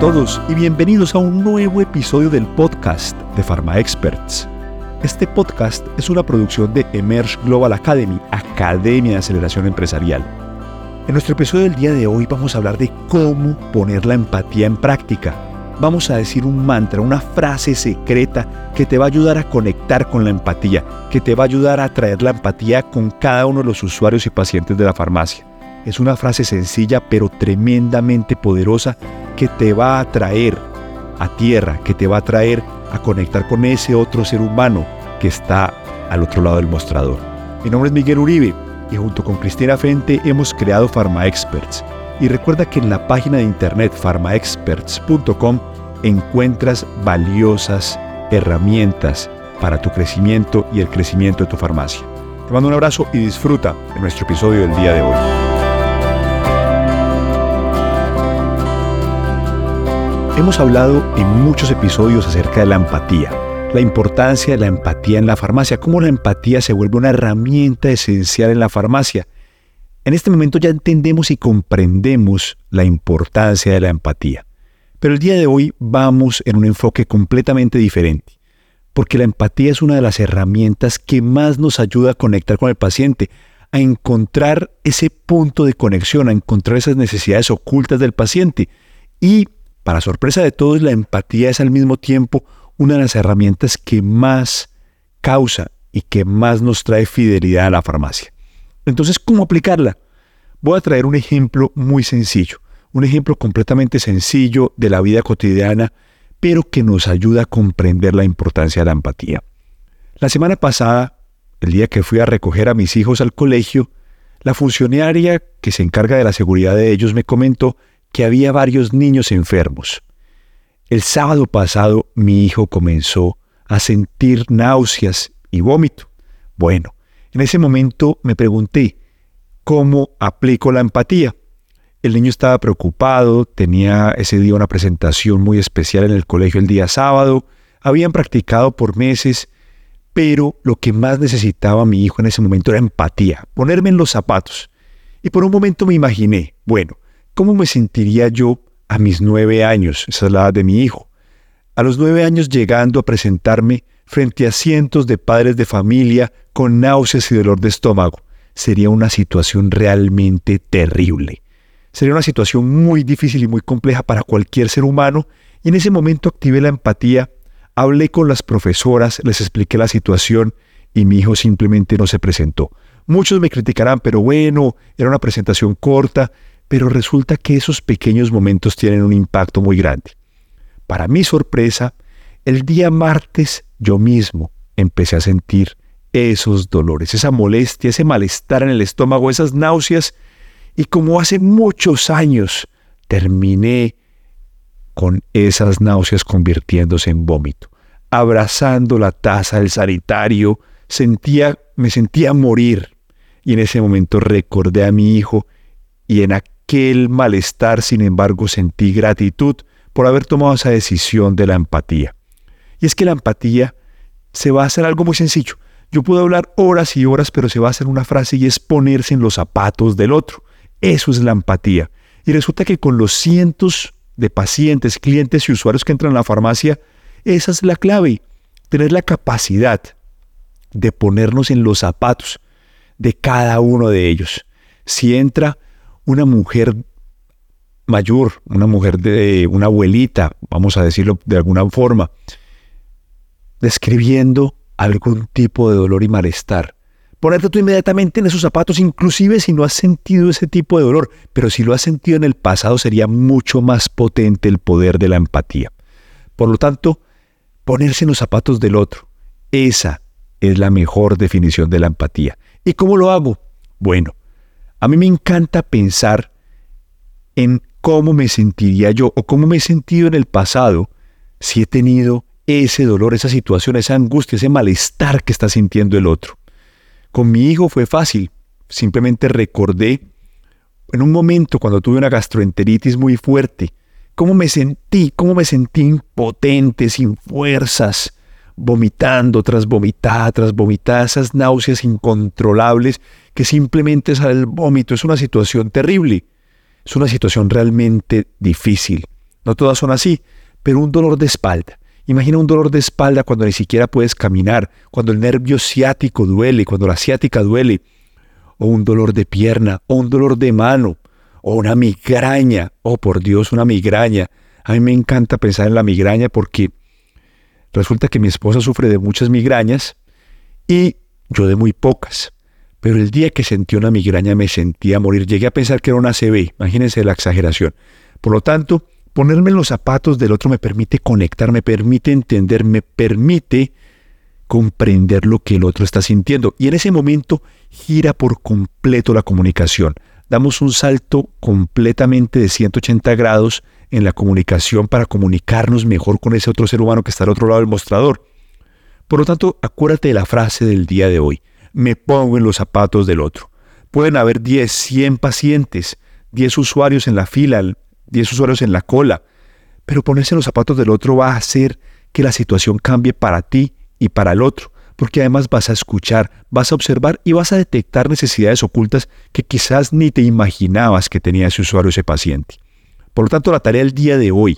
todos y bienvenidos a un nuevo episodio del podcast de Pharma Experts. Este podcast es una producción de Emerge Global Academy, Academia de Aceleración Empresarial. En nuestro episodio del día de hoy vamos a hablar de cómo poner la empatía en práctica. Vamos a decir un mantra, una frase secreta que te va a ayudar a conectar con la empatía, que te va a ayudar a traer la empatía con cada uno de los usuarios y pacientes de la farmacia. Es una frase sencilla pero tremendamente poderosa que te va a traer a tierra, que te va a traer a conectar con ese otro ser humano que está al otro lado del mostrador. Mi nombre es Miguel Uribe y junto con Cristina Frente hemos creado Pharma Experts. Y recuerda que en la página de internet pharmaexperts.com encuentras valiosas herramientas para tu crecimiento y el crecimiento de tu farmacia. Te mando un abrazo y disfruta de nuestro episodio del día de hoy. Hemos hablado en muchos episodios acerca de la empatía, la importancia de la empatía en la farmacia, cómo la empatía se vuelve una herramienta esencial en la farmacia. En este momento ya entendemos y comprendemos la importancia de la empatía. Pero el día de hoy vamos en un enfoque completamente diferente, porque la empatía es una de las herramientas que más nos ayuda a conectar con el paciente, a encontrar ese punto de conexión, a encontrar esas necesidades ocultas del paciente y para sorpresa de todos, la empatía es al mismo tiempo una de las herramientas que más causa y que más nos trae fidelidad a la farmacia. Entonces, ¿cómo aplicarla? Voy a traer un ejemplo muy sencillo, un ejemplo completamente sencillo de la vida cotidiana, pero que nos ayuda a comprender la importancia de la empatía. La semana pasada, el día que fui a recoger a mis hijos al colegio, la funcionaria que se encarga de la seguridad de ellos me comentó que había varios niños enfermos. El sábado pasado mi hijo comenzó a sentir náuseas y vómito. Bueno, en ese momento me pregunté, ¿cómo aplico la empatía? El niño estaba preocupado, tenía ese día una presentación muy especial en el colegio el día sábado, habían practicado por meses, pero lo que más necesitaba mi hijo en ese momento era empatía, ponerme en los zapatos. Y por un momento me imaginé, bueno, ¿Cómo me sentiría yo a mis nueve años? Esa es la edad de mi hijo. A los nueve años llegando a presentarme frente a cientos de padres de familia con náuseas y dolor de estómago. Sería una situación realmente terrible. Sería una situación muy difícil y muy compleja para cualquier ser humano y en ese momento activé la empatía, hablé con las profesoras, les expliqué la situación y mi hijo simplemente no se presentó. Muchos me criticarán, pero bueno, era una presentación corta, pero resulta que esos pequeños momentos tienen un impacto muy grande. Para mi sorpresa, el día martes yo mismo empecé a sentir esos dolores, esa molestia, ese malestar en el estómago, esas náuseas, y como hace muchos años terminé con esas náuseas convirtiéndose en vómito. Abrazando la taza del sanitario, sentía, me sentía morir. Y en ese momento recordé a mi hijo y en aquel malestar, sin embargo, sentí gratitud por haber tomado esa decisión de la empatía. Y es que la empatía se va a hacer algo muy sencillo. Yo puedo hablar horas y horas, pero se va a hacer una frase y es ponerse en los zapatos del otro. Eso es la empatía. Y resulta que con los cientos de pacientes, clientes y usuarios que entran a la farmacia, esa es la clave. Tener la capacidad de ponernos en los zapatos de cada uno de ellos. Si entra una mujer mayor, una mujer de una abuelita, vamos a decirlo de alguna forma, describiendo algún tipo de dolor y malestar. Ponerte tú inmediatamente en esos zapatos, inclusive si no has sentido ese tipo de dolor, pero si lo has sentido en el pasado sería mucho más potente el poder de la empatía. Por lo tanto, ponerse en los zapatos del otro, esa es la mejor definición de la empatía. ¿Y cómo lo hago? Bueno, a mí me encanta pensar en cómo me sentiría yo o cómo me he sentido en el pasado si he tenido ese dolor, esa situación, esa angustia, ese malestar que está sintiendo el otro. Con mi hijo fue fácil. Simplemente recordé en un momento cuando tuve una gastroenteritis muy fuerte, cómo me sentí, cómo me sentí impotente, sin fuerzas, vomitando tras vomitada, tras vomitada, esas náuseas incontrolables que simplemente sale el vómito. Es una situación terrible. Es una situación realmente difícil. no todas son así, pero un dolor de espalda. Imagina un dolor de espalda cuando ni siquiera puedes caminar, cuando el nervio ciático duele, cuando la ciática duele, o un dolor de pierna, o un dolor de mano, o una migraña, oh por Dios, una migraña. A mí me encanta pensar en la migraña porque resulta que mi esposa sufre de muchas migrañas y yo de muy pocas. Pero el día que sentí una migraña me sentía morir. Llegué a pensar que era una CB. Imagínense la exageración. Por lo tanto, Ponerme en los zapatos del otro me permite conectar, me permite entender, me permite comprender lo que el otro está sintiendo. Y en ese momento gira por completo la comunicación. Damos un salto completamente de 180 grados en la comunicación para comunicarnos mejor con ese otro ser humano que está al otro lado del mostrador. Por lo tanto, acuérdate de la frase del día de hoy. Me pongo en los zapatos del otro. Pueden haber 10, 100 pacientes, 10 usuarios en la fila, 10 usuarios en la cola, pero ponerse en los zapatos del otro va a hacer que la situación cambie para ti y para el otro, porque además vas a escuchar, vas a observar y vas a detectar necesidades ocultas que quizás ni te imaginabas que tenía ese usuario, ese paciente. Por lo tanto, la tarea del día de hoy,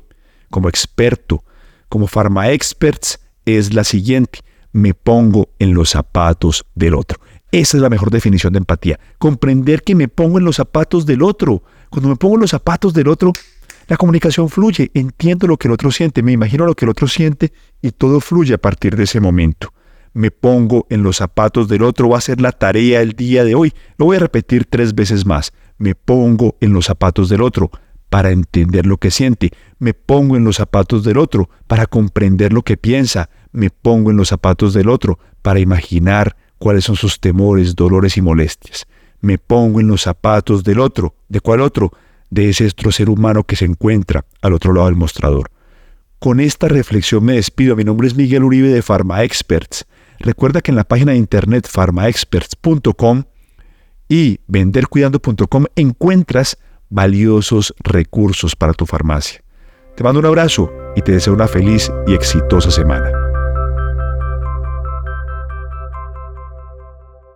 como experto, como pharma experts, es la siguiente. Me pongo en los zapatos del otro. Esa es la mejor definición de empatía. Comprender que me pongo en los zapatos del otro. Cuando me pongo en los zapatos del otro, la comunicación fluye. Entiendo lo que el otro siente, me imagino lo que el otro siente y todo fluye a partir de ese momento. Me pongo en los zapatos del otro, va a ser la tarea el día de hoy. Lo voy a repetir tres veces más. Me pongo en los zapatos del otro para entender lo que siente. Me pongo en los zapatos del otro para comprender lo que piensa. Me pongo en los zapatos del otro para imaginar cuáles son sus temores, dolores y molestias. Me pongo en los zapatos del otro. ¿De cuál otro? De ese otro ser humano que se encuentra al otro lado del mostrador. Con esta reflexión me despido. Mi nombre es Miguel Uribe de Pharma Experts. Recuerda que en la página de internet pharmaexperts.com y vendercuidando.com encuentras valiosos recursos para tu farmacia. Te mando un abrazo y te deseo una feliz y exitosa semana.